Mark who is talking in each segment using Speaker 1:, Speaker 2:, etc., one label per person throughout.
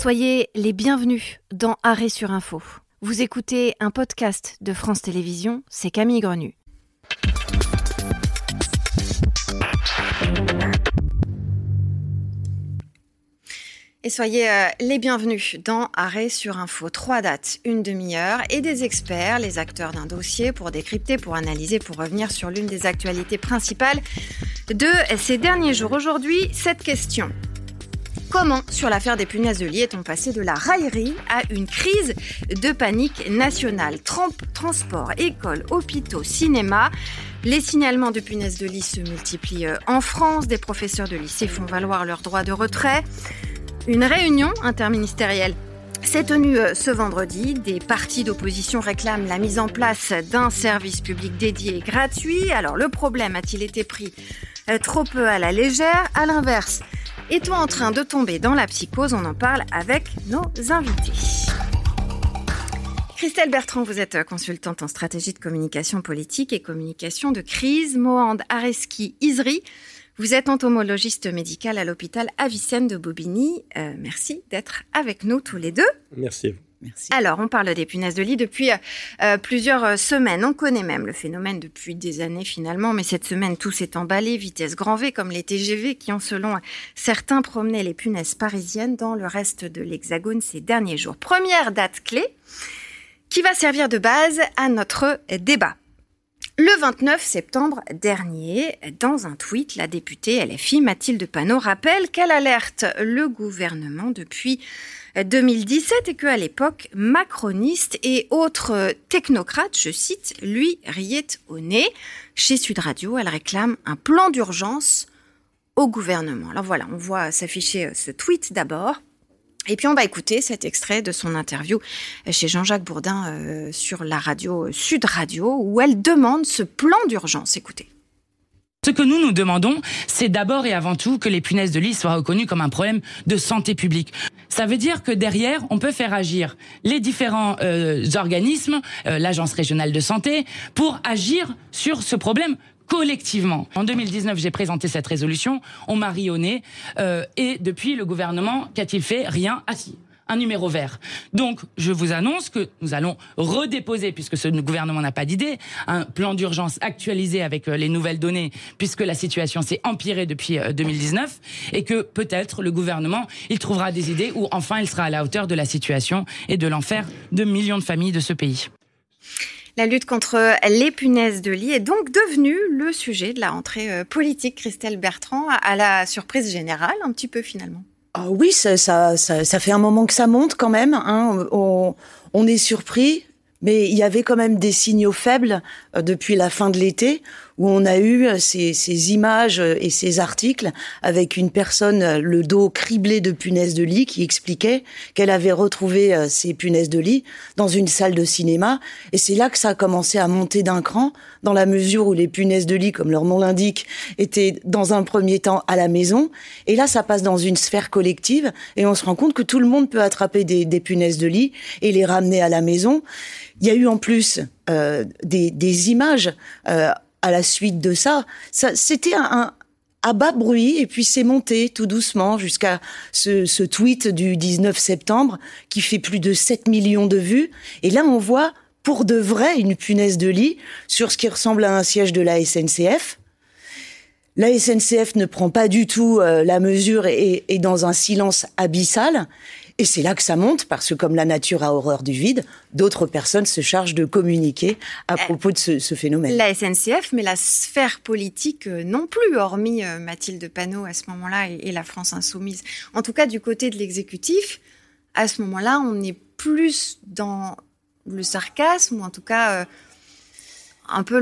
Speaker 1: Soyez les bienvenus dans Arrêt sur Info. Vous écoutez un podcast de France Télévisions, c'est Camille Grenu. Et soyez euh, les bienvenus dans Arrêt sur Info. Trois dates, une demi-heure et des experts, les acteurs d'un dossier pour décrypter, pour analyser, pour revenir sur l'une des actualités principales de ces derniers jours. Aujourd'hui, cette question. Comment, sur l'affaire des punaises de lit, est-on passé de la raillerie à une crise de panique nationale? Transport, école, hôpitaux, cinéma. Les signalements de punaises de lit se multiplient euh, en France. Des professeurs de lycée font valoir leur droit de retrait. Une réunion interministérielle s'est tenue euh, ce vendredi. Des partis d'opposition réclament la mise en place d'un service public dédié et gratuit. Alors le problème a-t-il été pris euh, trop peu à la légère? À l'inverse, est-on en train de tomber dans la psychose On en parle avec nos invités. Christelle Bertrand, vous êtes consultante en stratégie de communication politique et communication de crise. Mohand Areski Isri, vous êtes entomologiste médical à l'hôpital Avicenne de Bobigny. Euh, merci d'être avec nous tous les deux.
Speaker 2: Merci à vous.
Speaker 1: Alors, on parle des punaises de lit depuis euh, plusieurs euh, semaines. On connaît même le phénomène depuis des années finalement, mais cette semaine, tout s'est emballé, vitesse grand V, comme les TGV qui ont, selon certains, promené les punaises parisiennes dans le reste de l'Hexagone ces derniers jours. Première date clé qui va servir de base à notre débat. Le 29 septembre dernier, dans un tweet, la députée LFI Mathilde Panot rappelle qu'elle alerte le gouvernement depuis 2017 et qu'à l'époque, macroniste et autres technocrates, je cite, lui riaient au nez. Chez Sud Radio, elle réclame un plan d'urgence au gouvernement. Alors voilà, on voit s'afficher euh, ce tweet d'abord. Et puis on va écouter cet extrait de son interview chez Jean-Jacques Bourdin euh, sur la radio euh, Sud Radio où elle demande ce plan d'urgence. Écoutez.
Speaker 3: Ce que nous nous demandons, c'est d'abord et avant tout que les punaises de lit soient reconnues comme un problème de santé publique. Ça veut dire que derrière, on peut faire agir les différents euh, organismes, euh, l'agence régionale de santé, pour agir sur ce problème collectivement. En 2019, j'ai présenté cette résolution, on m'a rionné, euh, et depuis, le gouvernement, qu'a-t-il fait? Rien. assis un numéro vert. Donc, je vous annonce que nous allons redéposer, puisque ce gouvernement n'a pas d'idée, un plan d'urgence actualisé avec euh, les nouvelles données, puisque la situation s'est empirée depuis 2019, euh, et que peut-être le gouvernement, il trouvera des idées où enfin il sera à la hauteur de la situation et de l'enfer de millions de familles de ce pays.
Speaker 1: La lutte contre les punaises de lit est donc devenue le sujet de la rentrée euh, politique, Christelle Bertrand, à la surprise générale, un petit peu finalement.
Speaker 4: Ah oui, ça, ça, ça, fait un moment que ça monte quand même. Hein. On, on, est surpris, mais il y avait quand même des signaux faibles euh, depuis la fin de l'été où on a eu euh, ces, ces, images euh, et ces articles avec une personne, euh, le dos criblé de punaises de lit, qui expliquait qu'elle avait retrouvé ces punaises de lit dans une salle de cinéma. Et c'est là que ça a commencé à monter d'un cran, dans la mesure où les punaises de lit, comme leur nom l'indique, étaient dans un premier temps à la maison. Et là, ça passe dans une sphère collective et on se rend compte que tout le monde peut attraper des, des punaises de lit et les ramener à la maison. Il y a eu en plus euh, des, des, images euh, à la suite de ça, c'était un, à bas bruit et puis c'est monté tout doucement jusqu'à ce, ce, tweet du 19 septembre qui fait plus de 7 millions de vues. Et là, on voit pour de vrai une punaise de lit sur ce qui ressemble à un siège de la SNCF. La SNCF ne prend pas du tout euh, la mesure et est dans un silence abyssal. Et c'est là que ça monte, parce que comme la nature a horreur du vide, d'autres personnes se chargent de communiquer à euh, propos de ce, phénomène.
Speaker 1: La SNCF, mais la sphère politique euh, non plus, hormis euh, Mathilde Panot à ce moment-là et, la France insoumise. En tout cas, du côté de l'exécutif, à ce moment-là, on est plus dans le sarcasme, ou en tout cas un peu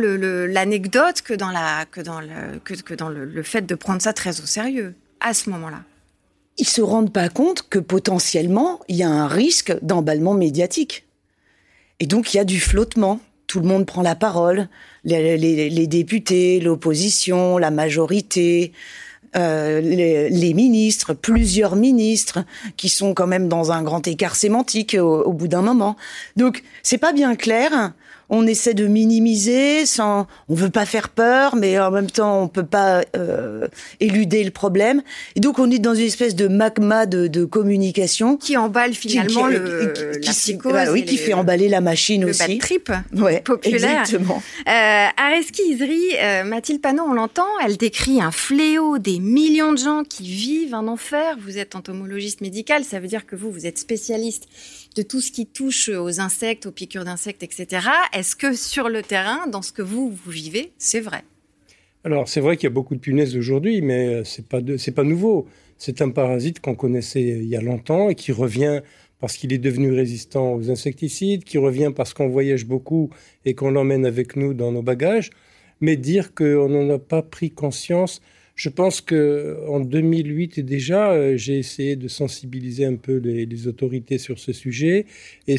Speaker 1: l'anecdote que dans, la, que dans, le, que dans le fait de prendre ça très au sérieux, à ce moment-là
Speaker 4: ils se rendent pas compte que potentiellement, il y a un risque d'emballement médiatique. Et donc, il y a du flottement. Tout le monde prend la parole. Les, députés, l'opposition, la majorité, euh, les, ministres, plusieurs ministres, qui sont quand même dans un grand écart sémantique au, au bout d'un moment. Donc, c'est pas bien clair. On essaie de minimiser sans, on veut pas faire peur, mais en même temps on peut pas euh, éluder le problème. Et donc on est dans une espèce de magma de, de communication
Speaker 1: qui emballe finalement
Speaker 4: qui,
Speaker 1: le,
Speaker 4: qui,
Speaker 1: la
Speaker 4: qui-
Speaker 1: psychose
Speaker 4: bah oui, qui
Speaker 1: les-
Speaker 4: fait emballer la machine
Speaker 1: le
Speaker 4: aussi.
Speaker 1: bad trip
Speaker 4: Ouais,
Speaker 1: populaire.
Speaker 4: Exactement.
Speaker 1: Euh, Areski Isri, euh, Mathilde Panot, on l'entend, elle décrit un fléau des millions de gens qui vivent un enfer. Vous êtes entomologiste médical, ça veut dire que vous, vous êtes spécialiste de tout ce qui touche aux insectes, aux piqûres d'insectes, etc. Est-ce que sur le terrain, dans ce que vous, vous vivez, c'est vrai?
Speaker 2: Alors, c'est vrai qu'il y a beaucoup de punaises aujourd'hui, mais euh, c'est pas de- c'est pas nouveau. C'est un parasite qu'on connaissait il y a longtemps et qui revient parce qu'il est devenu résistant aux insecticides, qui revient parce qu'on voyage beaucoup et qu'on l'emmène avec nous dans nos bagages. Mais dire qu'on n'en a pas pris conscience, je pense que en 2008 déjà, euh, j'ai essayé de sensibiliser un peu les, autorités sur ce sujet. Et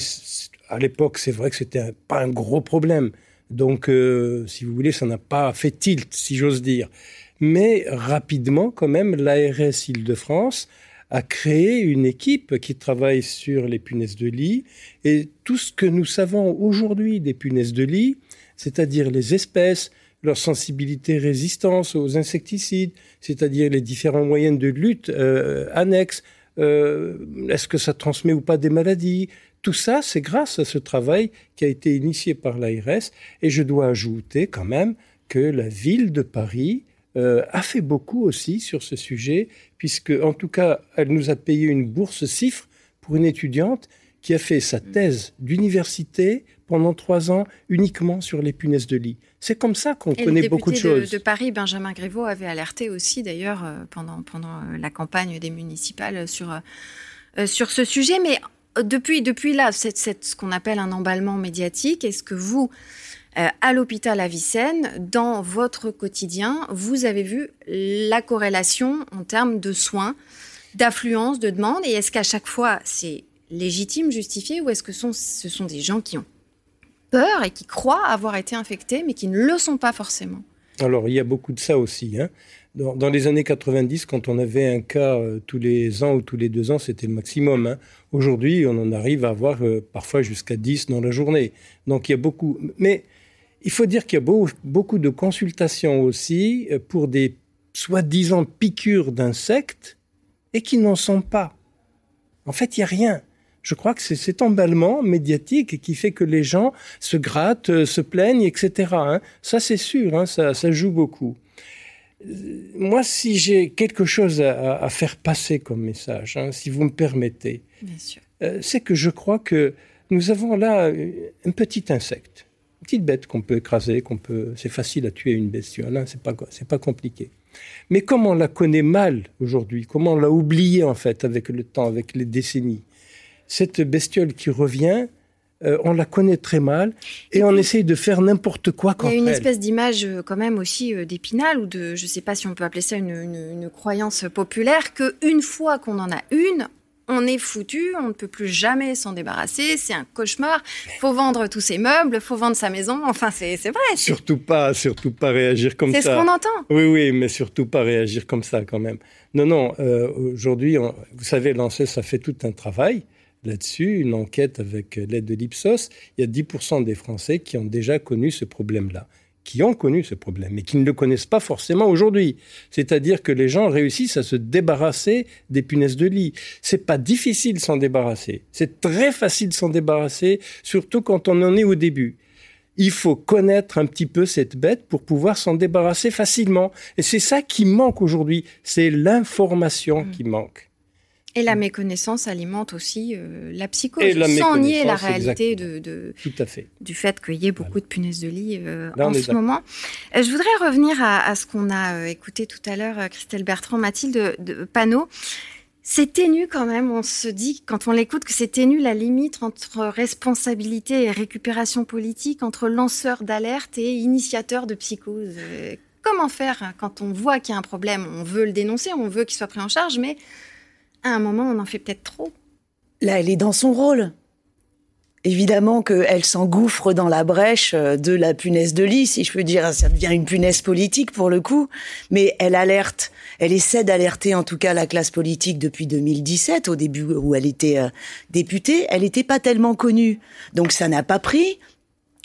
Speaker 2: à l'époque, c'est vrai que c'était pas un gros problème. Donc, euh, si vous voulez, ça n'a pas fait tilt, si j'ose dire. Mais rapidement, quand même, l'ARS Île-de-France a créé une équipe qui travaille sur les punaises de lit. Et tout ce que nous savons aujourd'hui des punaises de lit, c'est-à-dire les espèces, leur sensibilité résistance aux insecticides, c'est-à-dire les différents moyens de lutte euh, annexes, euh, est-ce que ça transmet ou pas des maladies, tout ça, c'est grâce à ce travail qui a été initié par l'ARS. Et je dois ajouter quand même que la ville de Paris euh, a fait beaucoup aussi sur ce sujet, puisque en tout cas, elle nous a payé une bourse CIFRE pour une étudiante qui a fait sa thèse d'université pendant trois ans uniquement sur les punaises de lit. C'est comme ça qu'on
Speaker 1: le
Speaker 2: connaît beaucoup de
Speaker 1: député
Speaker 2: choses.
Speaker 1: de, Paris, Benjamin Griveaux, avait alerté aussi d'ailleurs euh, pendant, pendant euh, la campagne des municipales sur, euh, sur ce sujet. Mais depuis, depuis là, c'est ce qu'on appelle un emballement médiatique. Est-ce que vous, euh, à l'hôpital Avicenne, dans votre quotidien, vous avez vu la corrélation en termes de soins, d'affluence, de demande? Et est-ce qu'à chaque fois, c'est légitime, justifié, ou est-ce que ce sont des gens qui ont peur et qui croient avoir été infectés, mais qui ne le sont pas forcément?
Speaker 2: Alors, il y a beaucoup de ça aussi. hein. Dans, les années 90, quand on avait un cas euh, tous les ans ou tous les deux ans, c'était le maximum. hein. Aujourd'hui, on en arrive à avoir euh, parfois jusqu'à 10 dans la journée. Donc, il y a beaucoup. Mais il faut dire qu'il y a beau- beaucoup de consultations aussi euh, pour des soi-disant piqûres d'insectes et qui n'en sont pas. En fait, il n'y a rien. Je crois que c'est cet emballement médiatique qui fait que les gens se grattent, euh, se plaignent, etc. hein. Ça, c'est sûr, hein, ça, ça joue beaucoup. Euh, Moi, si j'ai quelque chose à, faire passer comme message, hein, si vous me permettez, euh, c'est que je crois que nous avons là un petit insecte, une petite bête qu'on peut écraser, qu'on peut, c'est facile à tuer une bestiole, hein, c'est pas c'est pas compliqué. Mais comme on la connaît mal aujourd'hui, comment on l'a oublié en fait avec le temps, avec les décennies, cette bestiole qui revient, euh, on la connaît très mal et,
Speaker 1: Et
Speaker 2: on
Speaker 1: puis-
Speaker 2: essaye de faire n'importe quoi
Speaker 1: Il
Speaker 2: contre
Speaker 1: y a une
Speaker 2: elle.
Speaker 1: espèce d'image euh, quand même aussi euh, d'épinal ou de, je ne sais pas si on peut appeler ça une, une- une croyance populaire, que une fois qu'on en a une, on est foutu, on ne peut plus jamais s'en débarrasser, c'est un cauchemar. Faut vendre tous ses meubles, faut vendre sa maison. Enfin, c'est vrai.
Speaker 2: Surtout pas, surtout pas réagir comme
Speaker 1: c'est ce
Speaker 2: ça.
Speaker 1: qu'on entend.
Speaker 2: Oui, oui, mais surtout pas réagir comme ça quand même. Non, non, euh, aujourd'hui, vous savez, l'ANSES a fait tout un travail là-dessus, une enquête avec l'aide de l'Ipsos. Il y a 10% des Français qui ont déjà connu ce problème-là, qui ont connu ce problème, mais qui ne le connaissent pas forcément aujourd'hui. C'est-à-dire que les gens réussissent à se débarrasser des punaises de lit. C'est pas difficile de s'en débarrasser. C'est très facile de s'en débarrasser, surtout quand on en est au début il faut connaître un petit peu cette bête pour pouvoir s'en débarrasser facilement. Et c'est ça qui manque aujourd'hui, c'est l'information
Speaker 1: Mm.
Speaker 2: qui manque.
Speaker 1: Et la méconnaissance alimente aussi euh, la psychose,
Speaker 2: Et la
Speaker 1: sans nier la réalité de, de,
Speaker 2: Tout à fait.
Speaker 1: du fait qu'il y ait beaucoup de punaises de lit euh,
Speaker 2: Là,
Speaker 1: en ce moment. Euh, je voudrais revenir à, à ce qu'on a euh, écouté tout à l'heure, Christelle Bertrand, Mathilde de Panot. C'est ténu quand même, on se dit quand on l'écoute que c'est ténu la limite entre responsabilité et récupération politique, entre lanceur d'alerte et initiateur de psychose. Comment faire quand on voit qu'il y a un problème? On veut le dénoncer, on veut qu'il soit pris en charge, mais à un moment on en fait peut-être trop.
Speaker 4: Là, elle est dans son rôle. Évidemment qu'elle s'engouffre dans la brèche euh, de la punaise de lit, si je peux dire. Ça devient une punaise politique pour le coup. Mais elle alerte, elle essaie d'alerter en tout cas la classe politique depuis 2017, au début où elle était euh, députée. Elle n'était pas tellement connue. Donc ça n'a pas pris.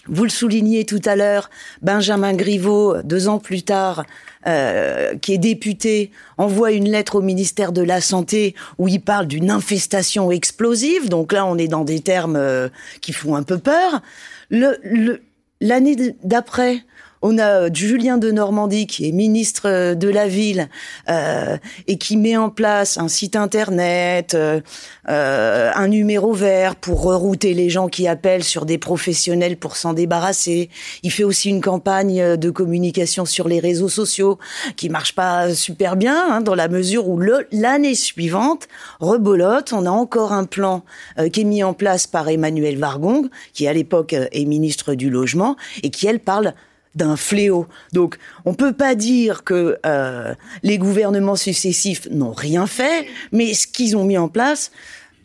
Speaker 4: Vous le soulignez tout à l'heure, Benjamin Griveaux, deux ans plus tard, euh, qui est député, envoie une lettre au ministère de la Santé où il parle d'une infestation explosive. Donc là, on est dans des termes euh, qui font un peu peur. L'année le, d'après, on a euh, Julien de Normandie qui est ministre euh, de la ville euh, et qui met en place un site internet, euh, un numéro vert pour rerouter les gens qui appellent sur des professionnels pour s'en débarrasser. Il fait aussi une campagne de communication sur les réseaux sociaux qui marche pas super bien hein, dans la mesure où l'année suivante, rebolote, on a encore un plan qui est mis en place par Emmanuel Vargong qui à l'époque est ministre du logement et qui elle parle d'un fléau. Donc, on peut pas dire que euh, les gouvernements successifs n'ont rien fait, mais ce qu'ils ont mis en place,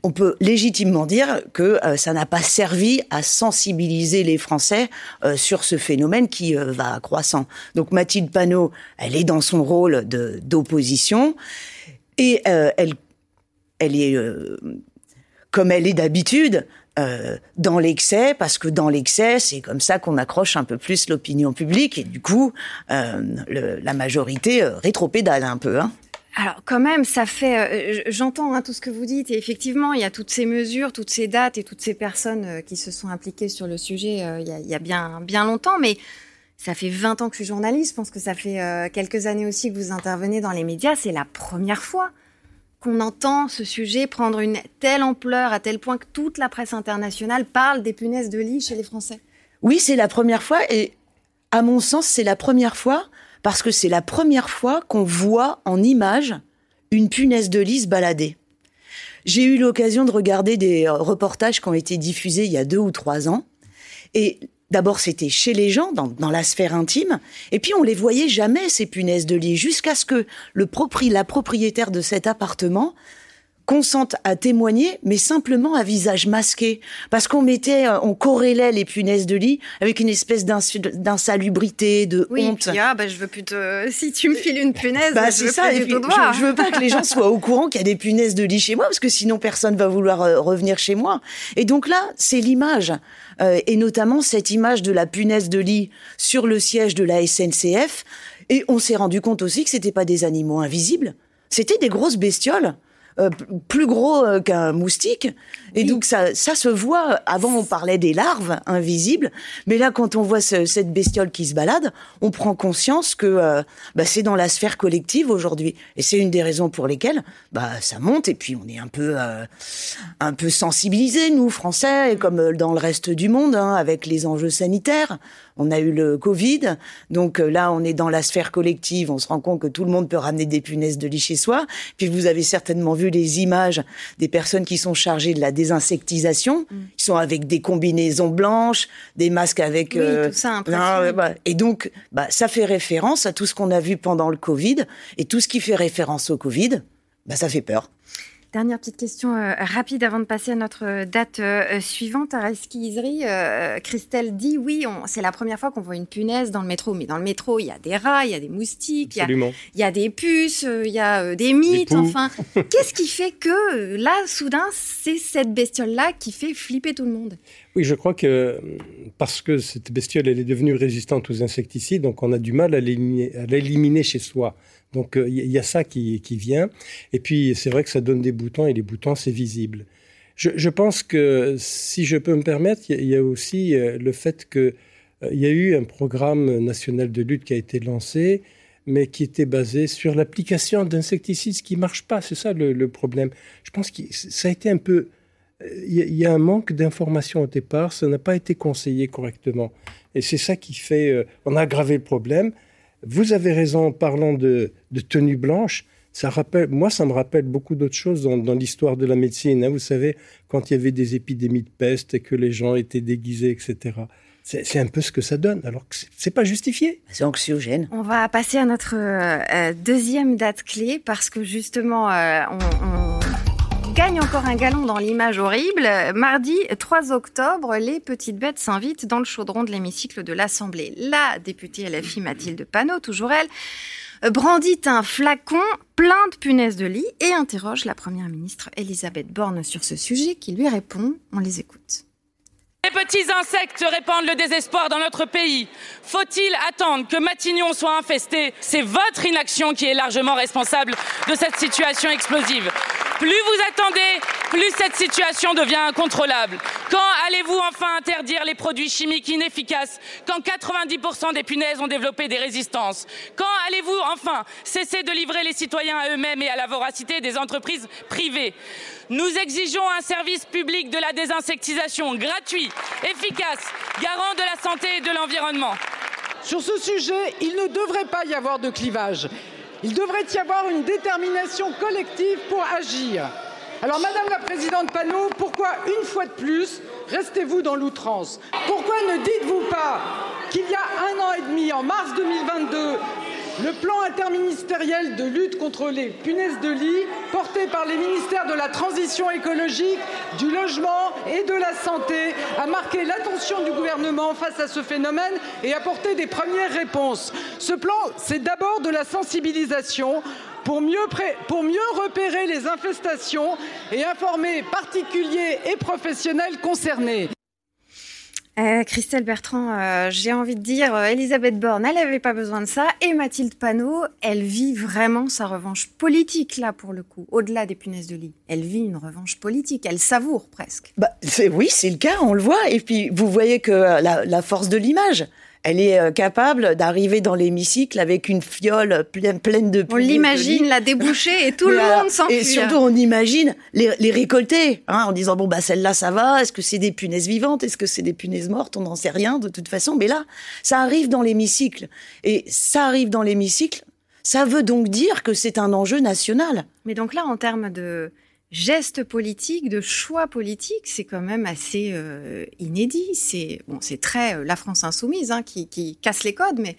Speaker 4: on peut légitimement dire que euh, ça n'a pas servi à sensibiliser les Français euh, sur ce phénomène qui va croissant. Donc, Mathilde Panot, elle est dans son rôle d'opposition et elle, elle est comme elle est d'habitude, euh, dans l'excès, parce que dans l'excès, c'est comme ça qu'on accroche un peu plus l'opinion publique, et du coup, euh, la majorité euh, rétropédale un peu. Hein.
Speaker 1: Alors quand même, ça fait, j'entends hein, tout ce que vous dites, et effectivement, il y a toutes ces mesures, toutes ces dates et toutes ces personnes qui se sont impliquées sur le sujet il y, a, il, y a, bien, bien longtemps, mais ça fait 20 ans que je suis journaliste, je pense que ça fait quelques années aussi que vous intervenez dans les médias, c'est la première fois qu'on entend ce sujet prendre une telle ampleur à tel point que toute la presse internationale parle des punaises de lit chez les Français
Speaker 4: Oui, c'est la première fois et à mon sens, c'est la première fois parce que c'est la première fois qu'on voit en image une punaise de lit se balader. J'ai eu l'occasion de regarder des reportages qui ont été diffusés il y a deux ou trois ans et D'abord, c'était chez les gens, dans, dans, la sphère intime, et puis on les voyait jamais, ces punaises de lit, jusqu'à ce que le propri, la propriétaire de cet appartement consente à témoigner, mais simplement à visage masqué, parce qu'on mettait, euh, on corrélait les punaises de lit avec une espèce d'insalubrité, de
Speaker 1: oui,
Speaker 4: honte.
Speaker 1: Oui, ah bah, je veux plus te... Si tu me files une punaise,
Speaker 4: bah,
Speaker 1: je veux
Speaker 4: ça,
Speaker 1: plus
Speaker 4: et
Speaker 1: puis,
Speaker 4: je, je, veux pas que les gens soient au courant qu'il y a des punaises de lit chez moi, parce que sinon personne va vouloir euh, revenir chez moi. Et donc là, c'est l'image, euh, et notamment cette image de la punaise de lit sur le siège de la SNCF. Et on s'est rendu compte aussi que c'était pas des animaux invisibles, c'était des grosses bestioles euh, plus gros euh, qu'un moustique. Et oui. donc ça, ça se voit. Avant, on parlait des larves invisibles, mais là, quand on voit ce, cette bestiole qui se balade, on prend conscience que euh, bah, c'est dans la sphère collective aujourd'hui. Et c'est une des raisons pour lesquelles bah, ça monte. Et puis on est un peu, euh, un peu sensibilisés, nous Français, et comme dans le reste du monde, hein, avec les enjeux sanitaires. On a eu le Covid, donc là, on est dans la sphère collective. On se rend compte que tout le monde peut ramener des punaises de lit chez soi. Puis vous avez certainement vu les images des personnes qui sont chargées de la désinsectisation, mm. qui sont avec des combinaisons blanches, des masques avec...
Speaker 1: Oui, euh, tout ça
Speaker 4: non, bah, Et donc, bah, ça fait référence à tout ce qu'on a vu pendant le Covid, et tout ce qui fait référence au Covid, bah, ça fait peur.
Speaker 1: Dernière petite question euh, rapide avant de passer à notre date euh, suivante. À euh, Christelle dit oui, c'est la première fois qu'on voit une punaise dans le métro. Mais dans le métro, il y a des rats, il y a des moustiques, il y a, il y a, des puces, il y a des mythes.
Speaker 2: Des
Speaker 1: enfin, qu'est-ce qui fait que là, soudain, c'est cette bestiole-là qui fait flipper tout le monde?
Speaker 2: Oui, je crois que parce que cette bestiole elle est devenue résistante aux insecticides, donc on a du mal à l'éliminer chez soi. Donc il euh, y a ça qui, vient. Et puis c'est vrai que ça donne des boutons et les boutons c'est visible. Je, pense que si je peux me permettre, il y, a aussi euh, le fait que euh, il y a eu un programme national de lutte qui a été lancé, mais qui était basé sur l'application d'insecticides, qui marche pas. C'est ça le, le, problème. Je pense que ça a été un peu il y, a un manque d'information au départ, ça n'a pas été conseillé correctement. Et c'est ça qui fait, euh, on a aggravé le problème. Vous avez raison en parlant de, de tenue blanche. Ça rappelle, moi, ça me rappelle beaucoup d'autres choses dans, dans l'histoire de la médecine. Hein. Vous savez, quand il y avait des épidémies de peste et que les gens étaient déguisés, etc. C'est un peu ce que ça donne, alors que c'est pas justifié.
Speaker 4: C'est anxiogène.
Speaker 1: On va passer à notre euh, deuxième date clé parce que justement, euh, on, on gagne encore un galon dans l'image horrible. Mardi 3 octobre, les petites bêtes s'invitent dans le chaudron de l'hémicycle de l'Assemblée. La députée LFI Mathilde Panot, toujours elle, brandit un flacon plein de punaises de lit et interroge la première ministre Elisabeth Borne sur ce sujet qui lui répond. On les écoute.
Speaker 3: Les petits insectes répandent le désespoir dans notre pays. Faut-il attendre que Matignon soit infesté? C'est votre inaction qui est largement responsable de cette situation explosive. Plus vous attendez, plus cette situation devient incontrôlable. Quand allez-vous enfin interdire les produits chimiques inefficaces quand 90% des punaises ont développé des résistances? Quand allez-vous enfin cesser de livrer les citoyens à eux-mêmes et à la voracité des entreprises privées? Nous exigeons un service public de la désinsectisation gratuit, efficace, garant de la santé et de l'environnement.
Speaker 5: Sur ce sujet, il ne devrait pas y avoir de clivage. Il devrait y avoir une détermination collective pour agir. Alors, Madame la Présidente Panot, pourquoi une fois de plus restez-vous dans l'outrance? Pourquoi ne dites-vous pas qu'il y a un an et demi, en mars 2022, le plan interministériel de lutte contre les punaises de lit, porté par les ministères de la transition écologique, du logement et de la santé, a marqué l'attention du gouvernement face à ce phénomène et apporté des premières réponses. Ce plan, c'est d'abord de la sensibilisation pour mieux, repérer les infestations et informer particuliers et professionnels concernés.
Speaker 1: Euh, Christelle Bertrand, euh, j'ai envie de dire, euh, Elisabeth Borne, elle n'avait pas besoin de ça. Et Mathilde Panot, elle vit vraiment sa revanche politique, là, pour le coup, au-delà des punaises de lit. Elle vit une revanche politique, elle savoure presque.
Speaker 4: Bah, oui, c'est le cas, on le voit. Et puis, vous voyez que la force de l'image, elle est euh, capable d'arriver dans l'hémicycle avec une fiole pleine, pleine de
Speaker 1: On l'imagine la déboucher et tout le monde s'enfuit.
Speaker 4: Et surtout, on imagine les, récolter, hein, en disant bon bah celle-là ça va. Est-ce que c'est des punaises vivantes? Est-ce que c'est des punaises mortes? On n'en sait rien de toute façon. Mais là, ça arrive dans l'hémicycle et ça arrive dans l'hémicycle. Ça veut donc dire que c'est un enjeu national.
Speaker 1: Mais donc là, en termes de geste politique, de choix politique, c'est quand même assez euh, inédit. C'est bon, c'est très euh, la France insoumise hein, qui, qui, casse les codes, mais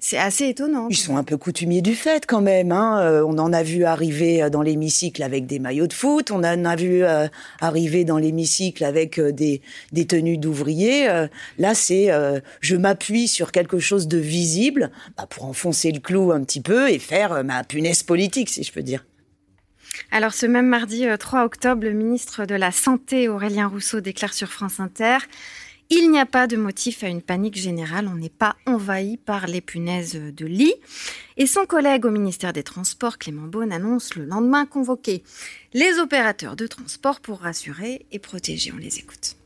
Speaker 1: c'est assez étonnant.
Speaker 4: Ils sont un peu coutumiers du fait quand même. Hein. Euh, on en a vu arriver dans l'hémicycle avec des maillots de foot, on en a vu arriver dans l'hémicycle avec des, des, tenues d'ouvriers. là, c'est je m'appuie sur quelque chose de visible bah, pour enfoncer le clou un petit peu et faire ma punaise politique, si je peux dire.
Speaker 1: Alors ce même mardi 3 euh, octobre, le ministre de la Santé, Aurélien Rousseau, déclare sur France Inter il n'y a pas de motif à une panique générale, on n'est pas envahi par les punaises de lit. Et son collègue au ministère des Transports, Clément Beaune, annonce le lendemain convoquer les opérateurs de transport pour rassurer et protéger. On les écoute.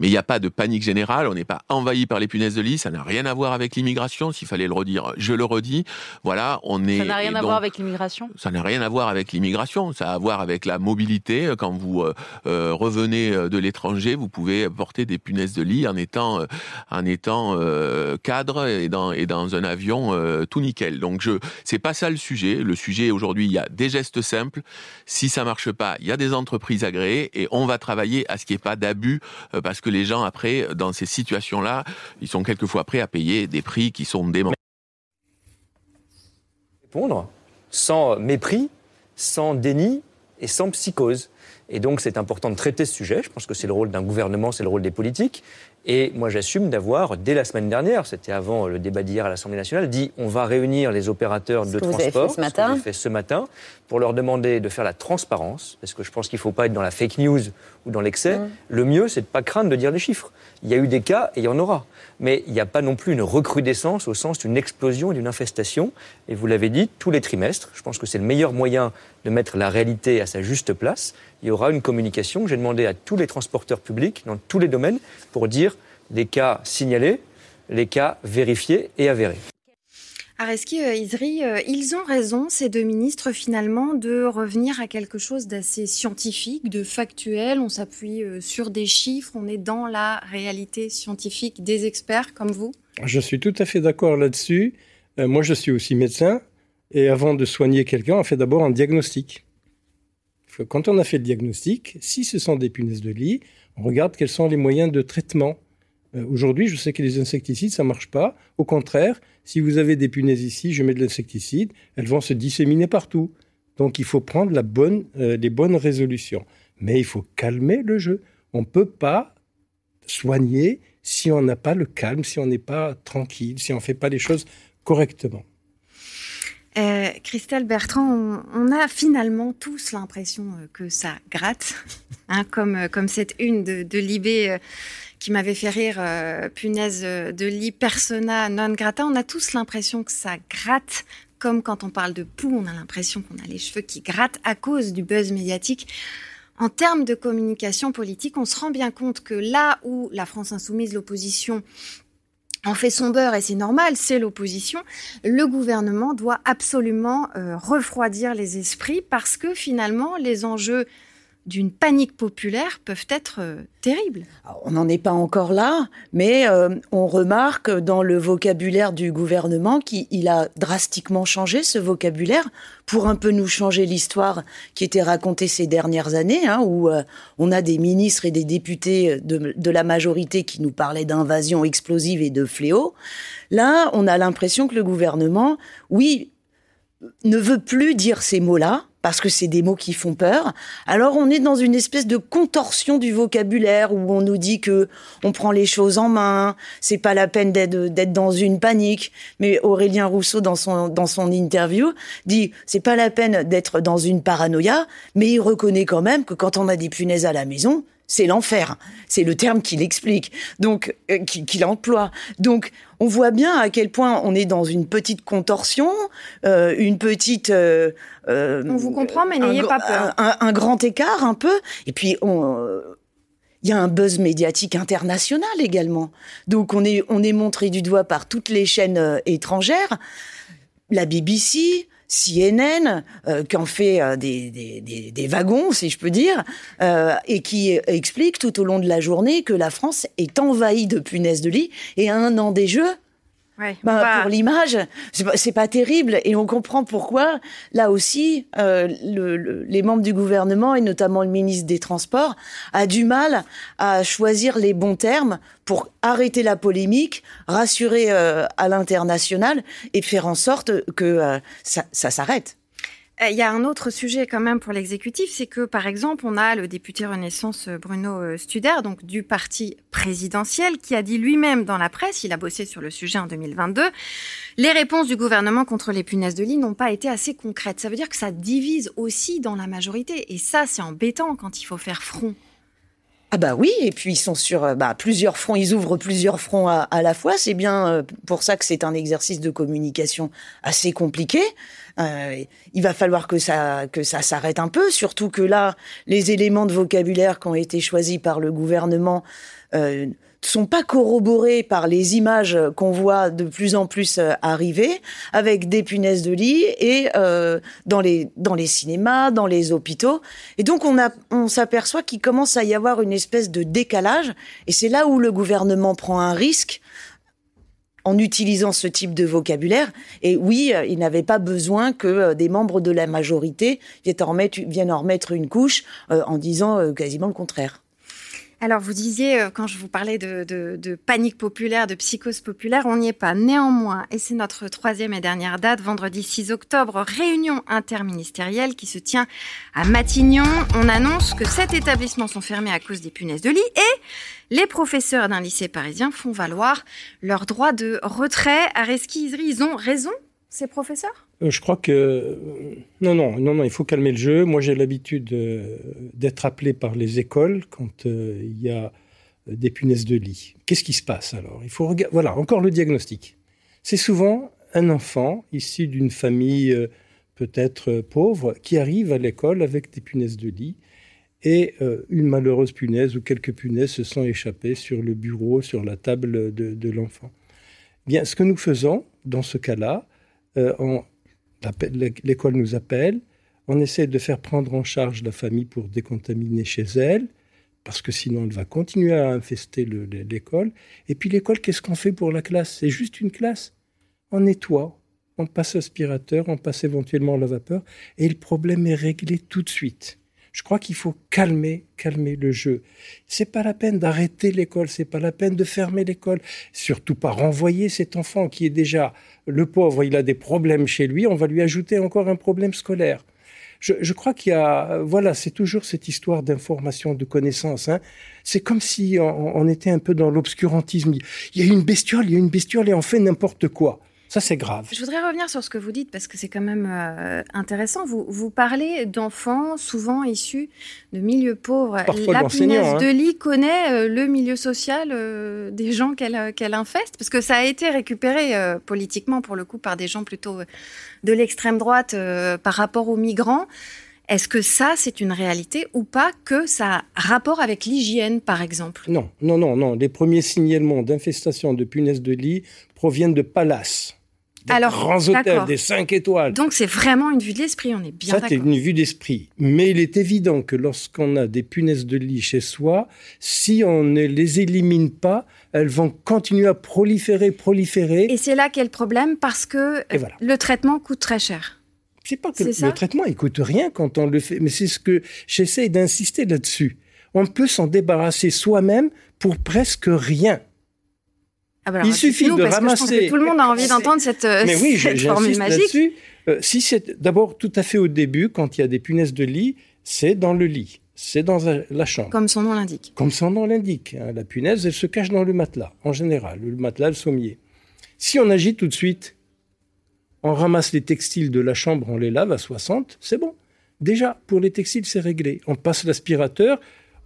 Speaker 6: Mais il n'y a pas de panique générale, on n'est pas envahi par les punaises de lit, ça n'a rien à voir avec l'immigration, s'il fallait le redire, je le redis. Voilà, on est...
Speaker 7: Ça n'a rien à voir avec l'immigration?
Speaker 6: Ça n'a rien à voir avec l'immigration, ça a à voir avec la mobilité. Quand vous euh, euh, revenez euh, de l'étranger, vous pouvez porter des punaises de lit en étant, en étant cadre et dans, et dans un avion tout nickel. Donc je, c'est pas ça le sujet. Le sujet aujourd'hui, il y a des gestes simples. Si ça marche pas, il y a des entreprises agréées et on va travailler à ce qu'il n'y ait pas d'abus parce que que les gens, après, dans ces situations-là, ils sont quelquefois prêts à payer des prix qui sont déments.
Speaker 8: Répondre sans mépris, sans déni et sans psychose. Et donc, c'est important de traiter ce sujet. Je pense que c'est le rôle d'un gouvernement, c'est le rôle des politiques. Et moi, j'assume d'avoir, dès la semaine dernière, c'était avant le débat d'hier à l'Assemblée nationale, dit on va réunir les opérateurs de transport,
Speaker 7: vous avez fait ce matin.
Speaker 8: fait ce matin, pour leur demander de faire la transparence, parce que je pense qu'il ne faut pas être dans la fake news ou dans l'excès. Mm. Le mieux, c'est de ne pas craindre de dire les chiffres. Il y a eu des cas et il y en aura. Mais il n'y a pas non plus une recrudescence au sens d'une explosion et d'une infestation. Et vous l'avez dit, tous les trimestres, je pense que c'est le meilleur moyen de mettre la réalité à sa juste place. Il y aura une communication. J'ai demandé à tous les transporteurs publics, dans tous les domaines, pour dire les cas signalés, les cas vérifiés et avérés.
Speaker 1: Areski euh, Isri, euh, ils ont raison, ces deux ministres, finalement, de revenir à quelque chose d'assez scientifique, de factuel. On s'appuie euh, sur des chiffres, on est dans la réalité scientifique des experts comme vous.
Speaker 2: Je suis tout à fait d'accord là-dessus. moi, je suis aussi médecin. Et avant de soigner quelqu'un, on fait d'abord un diagnostic. Quand on a fait le diagnostic, si ce sont des punaises de lit, on regarde quels sont les moyens de traitement. Aujourd'hui, je sais que les insecticides, ça marche pas. Au contraire, si vous avez des punaises ici, je mets de l'insecticide, elles vont se disséminer partout. Donc il faut prendre la bonne, euh, les bonnes résolutions. Mais il faut calmer le jeu. On ne peut pas soigner si on n'a pas le calme, si on n'est pas tranquille, si on ne fait pas les choses correctement.
Speaker 1: Euh, Christelle Bertrand, on, a finalement tous l'impression euh, que ça gratte, hein, comme, euh, comme cette une de, de Libé qui m'avait fait rire, punaise de lit persona non grata. On a tous l'impression que ça gratte, comme quand on parle de poux, on a l'impression qu'on a les cheveux qui grattent à cause du buzz médiatique. En termes de communication politique, on se rend bien compte que là où la France insoumise, l'opposition, en fait son beurre et c'est normal, c'est l'opposition. Le gouvernement doit absolument euh, refroidir les esprits parce que finalement les enjeux d'une panique populaire peuvent être euh, terribles.
Speaker 4: On n'en est pas encore là, mais euh, on remarque dans le vocabulaire du gouvernement qu'il a drastiquement changé ce vocabulaire pour un peu nous changer l'histoire qui était racontée ces dernières années, hein, où euh, on a des ministres et des députés de, de la majorité qui nous parlaient d'invasion explosive et de fléau. Là, on a l'impression que le gouvernement, oui, ne veut plus dire ces mots-là, parce que c'est des mots qui font peur. Alors on est dans une espèce de contorsion du vocabulaire où on nous dit que on prend les choses en main, c'est pas la peine d'être dans une panique. Mais Aurélien Rousseau dans son dans son interview dit c'est pas la peine d'être dans une paranoïa, mais il reconnaît quand même que quand on a des punaises à la maison, c'est l'enfer. C'est le terme qu'il explique, donc euh, qu'il emploie. Donc, on voit bien à quel point on est dans une petite contorsion, euh, une petite.
Speaker 1: Euh, on vous comprend, mais n'ayez pas peur.
Speaker 4: Un, grand écart, un peu. Et puis, il y a un buzz médiatique international également. Donc, on est on est montré du doigt par toutes les chaînes étrangères, la BBC. CNN, euh, qui en fait euh, des, des, des, wagons, si je peux dire, euh, et qui explique tout au long de la journée que la France est envahie de punaises de lit. Et à un an des Jeux, Ouais, bah, Pour l'image, c'est pas, pas terrible et on comprend pourquoi, là aussi, euh, le, les membres du gouvernement et notamment le ministre des Transports a du mal à choisir les bons termes pour arrêter la polémique, rassurer euh, à l'international et faire en sorte que euh, ça, ça s'arrête.
Speaker 1: Euh, il y a un autre sujet quand même pour l'exécutif, c'est que par exemple, on a le député Renaissance euh, Bruno euh, Studer, donc du parti présidentiel, qui a dit lui-même dans la presse, il a bossé sur le sujet en 2022, les réponses du gouvernement contre les punaises de lit n'ont pas été assez concrètes. Ça veut dire que ça divise aussi dans la majorité, et ça, c'est embêtant quand il faut faire front.
Speaker 4: Ah bah oui, et puis ils sont sur bah, plusieurs fronts, ils ouvrent plusieurs fronts à, la fois. C'est bien pour ça que c'est un exercice de communication assez compliqué. Euh, il va falloir que ça que ça s'arrête un peu, surtout que là, les éléments de vocabulaire qui ont été choisis par le gouvernement euh, sont pas corroborés par les images qu'on voit de plus en plus euh, arriver avec des punaises de lit et euh, dans les dans les cinémas, dans les hôpitaux. Et donc on a on s'aperçoit qu'il commence à y avoir une espèce de décalage et c'est là où le gouvernement prend un risque en utilisant ce type de vocabulaire. Et oui, euh, il n'avait pas besoin que euh, des membres de la majorité viennent en remettre, viennent en remettre une couche en disant quasiment le contraire.
Speaker 1: Alors, vous disiez, euh, quand je vous parlais de, panique populaire, de psychose populaire, on n'y est pas. Néanmoins, et c'est notre troisième et dernière date, vendredi 6 octobre, réunion interministérielle qui se tient à Matignon. On annonce que sept établissements sont fermés à cause des punaises de lit et les professeurs d'un lycée parisien font valoir leur droit de retrait. Areski Isri, ils ont raison, ces professeurs?
Speaker 2: Euh, je crois que euh, non, non, non, non, il faut calmer le jeu. Moi, j'ai l'habitude euh, d'être appelé par les écoles quand il y a des punaises de lit. Qu'est-ce qui se passe alors? Il faut voilà encore le diagnostic. C'est souvent un enfant issu d'une famille peut-être pauvre qui arrive à l'école avec des punaises de lit et une malheureuse punaise ou quelques punaises se sont échappées sur le bureau, sur la table de, de l'enfant. Bien, ce que nous faisons dans ce cas-là, en l'école nous appelle, on essaie de faire prendre en charge la famille pour décontaminer chez elle, parce que sinon elle va continuer à infester l'école. Et puis l'école, qu'est-ce qu'on fait pour la classe? C'est juste une classe. On nettoie, on passe aspirateur, on passe éventuellement la vapeur, et le problème est réglé tout de suite. Je crois qu'il faut calmer, calmer le jeu. C'est pas la peine d'arrêter l'école, c'est pas la peine de fermer l'école, surtout pas renvoyer cet enfant qui est déjà le pauvre, il a des problèmes chez lui, on va lui ajouter encore un problème scolaire. Je, crois qu'il y a, voilà, c'est toujours cette histoire d'information, de connaissance. Hein. C'est comme si on, on, était un peu dans l'obscurantisme. Il y a une bestiole, il y a une bestiole et on fait n'importe quoi. Ça, c'est grave.
Speaker 1: Je voudrais revenir sur ce que vous dites parce que c'est quand même euh, intéressant. Vous, vous parlez d'enfants souvent issus de milieux pauvres.
Speaker 2: Parfois
Speaker 1: La punaise
Speaker 2: hein.
Speaker 1: de lit connaît euh, le milieu social euh, des gens qu'elle infeste parce que ça a été récupéré politiquement pour le coup par des gens plutôt de l'extrême droite par rapport aux migrants. Est-ce que ça, c'est une réalité ou pas que ça a rapport avec l'hygiène, par exemple?
Speaker 2: Non, non, non, non. Les premiers signalements d'infestation de punaises de lit proviennent de palaces. Des
Speaker 1: Alors,
Speaker 2: grands hôtels, des 5 étoiles.
Speaker 1: Donc c'est vraiment une vue de l'esprit, on est bien
Speaker 2: Ça, c'est une vue d'esprit. Mais il est évident que lorsqu'on a des punaises de lit chez soi, si on ne les élimine pas, elles vont continuer à proliférer, proliférer.
Speaker 1: Et c'est là qu'est le problème parce que
Speaker 2: voilà.
Speaker 1: le traitement coûte très cher.
Speaker 2: C'est pas que le, le traitement, il coûte rien quand on le fait. Mais c'est ce que j'essaie d'insister là-dessus. On peut s'en débarrasser soi-même pour presque rien.
Speaker 1: Ah bah
Speaker 2: Il suffit de
Speaker 1: parce que je pense
Speaker 2: ramasser-
Speaker 1: que tout le monde a envie d'entendre cette, euh,
Speaker 2: Mais oui, je-
Speaker 1: cette formule magique.
Speaker 2: Euh, si c'est d'abord tout à fait au début, quand il y a des punaises de lit, c'est dans le lit, c'est dans la- la chambre.
Speaker 1: Comme son nom l'indique.
Speaker 2: Comme son nom l'indique, hein, la punaise, elle se cache dans le matelas, en général, le matelas, le sommier. Si on agit tout de suite, on ramasse les textiles de la chambre, on les lave à 60, c'est bon. Déjà, pour les textiles, c'est réglé. On passe l'aspirateur,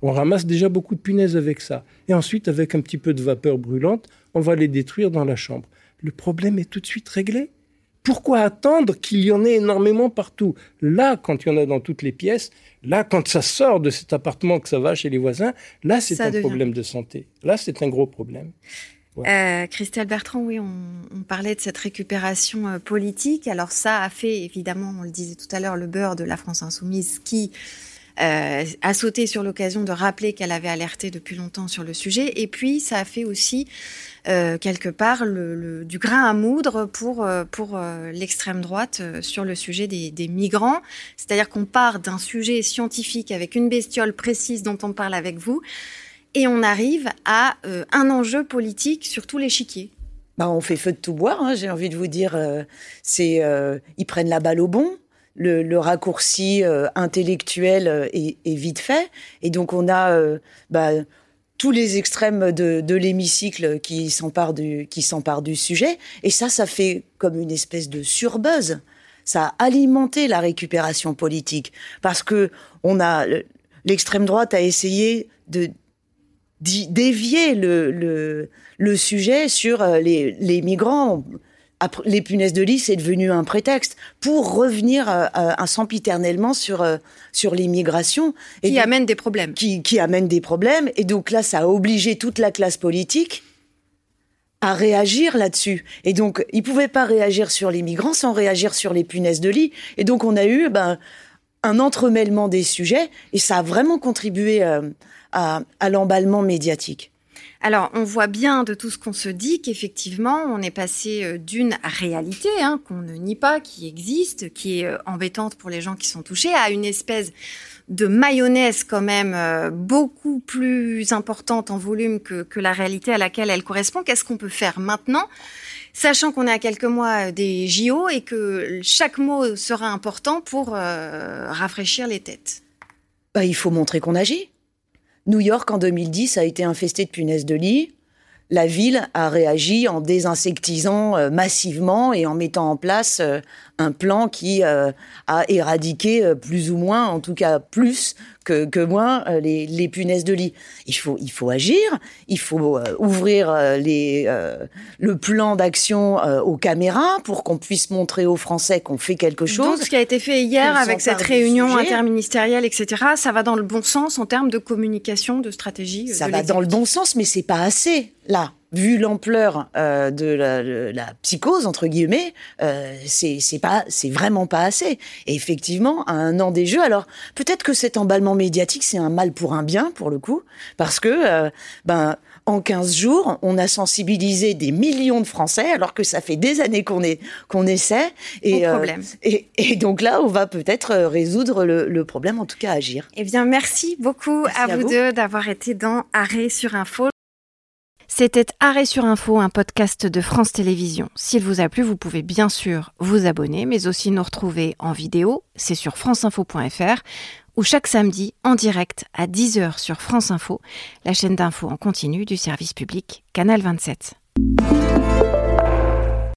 Speaker 2: on ramasse déjà beaucoup de punaises avec ça. Et ensuite, avec un petit peu de vapeur brûlante, on va les détruire dans la chambre. Le problème est tout de suite réglé. Pourquoi attendre qu'il y en ait énormément partout? Là, quand il y en a dans toutes les pièces, là, quand ça sort de cet appartement, que ça va chez les voisins, là, c'est
Speaker 1: Ça
Speaker 2: un
Speaker 1: devient-
Speaker 2: problème de santé. Là, c'est un gros problème.
Speaker 1: Euh, Christelle Bertrand, oui, on, on parlait de cette récupération euh, politique. Alors ça a fait, évidemment, on le disait tout à l'heure, le beurre de la France insoumise qui euh, a sauté sur l'occasion de rappeler qu'elle avait alerté depuis longtemps sur le sujet. Et puis, ça a fait aussi, euh, quelque part, le, du grain à moudre pour, euh, pour euh, l'extrême droite sur le sujet des, migrants. C'est-à-dire qu'on part d'un sujet scientifique avec une bestiole précise dont on parle avec vous, et on arrive à un enjeu politique sur tout l'échiquier.
Speaker 4: Bah, on fait feu de tout bois, hein, j'ai envie de vous dire. c'est, ils prennent la balle au bon. Le, raccourci intellectuel est, vite fait. Et donc, on a bah, tous les extrêmes de, de l'hémicycle qui s'emparent du, qui du sujet. Et ça, ça fait comme une espèce de surbuzz. Ça a alimenté la récupération politique. Parce que on a, l'extrême droite a essayé de dévier le, le, le sujet sur euh, les, les migrants. Après, les punaises de lit, c'est devenu un prétexte pour revenir euh, euh, sempiternellement sur, euh, sur l'immigration. Et
Speaker 1: Qui
Speaker 4: donc-
Speaker 1: amène des problèmes.
Speaker 4: qui, qui amène des problèmes. Et donc là, ça a obligé toute la classe politique à réagir là-dessus. Et donc, ils pouvaient pas réagir sur les migrants sans réagir sur les punaises de lit. Et donc, on a eu ben, un entremêlement des sujets et ça a vraiment contribué euh, à, à l'emballement médiatique.
Speaker 1: Alors, on voit bien de tout ce qu'on se dit qu'effectivement, on est passé euh, d'une réalité hein, qu'on ne nie pas, qui existe, qui est euh, embêtante pour les gens qui sont touchés, à une espèce de mayonnaise quand même euh, beaucoup plus importante en volume que, la réalité à laquelle elle correspond. Qu'est-ce qu'on peut faire maintenant? Sachant qu'on est à quelques mois des JO et que chaque mot sera important pour rafraîchir les têtes.
Speaker 4: Bah, il faut montrer qu'on agit. New York, en 2010, a été infesté de punaises de lit. La ville a réagi en désinsectisant euh, massivement et en mettant en place euh, un plan qui euh, a éradiqué plus ou moins, en tout cas plus que, que moins, euh, les, les punaises de lit. Il faut, il faut agir, il faut euh, ouvrir euh, les, euh, le plan d'action aux caméras pour qu'on puisse montrer aux Français qu'on fait quelque chose.
Speaker 1: Donc, ce qui a été fait hier avec cette réunion interministérielle, etc., ça va dans le bon sens en termes de communication, de stratégie.
Speaker 4: Ça
Speaker 1: de
Speaker 4: va dans le bon sens, mais c'est pas assez. Là, vu l'ampleur euh, de la, le- la psychose entre guillemets, euh, c'est c'est pas, c'est vraiment pas assez. Et effectivement, à un an des Jeux, alors peut-être que cet emballement médiatique c'est un mal pour un bien pour le coup, parce que euh, ben en 15 jours, on a sensibilisé des millions de Français, alors que ça fait des années qu'on est qu'on essaie. Et,
Speaker 1: Au problème.
Speaker 4: et, et donc là, on va peut-être euh, résoudre le, le problème, en tout cas agir.
Speaker 1: Eh bien, merci beaucoup
Speaker 4: Merci
Speaker 1: à,
Speaker 4: à
Speaker 1: vous,
Speaker 4: vous.
Speaker 1: deux d'avoir été dans Arrêt sur Info. C'était Arrêt sur Info, un podcast de France Télévisions. S'il vous a plu, vous pouvez bien sûr vous abonner, mais aussi nous retrouver en vidéo. C'est sur franceinfo.fr ou chaque samedi en direct à 10h sur France Info, la chaîne d'info en continu du service public Canal 27.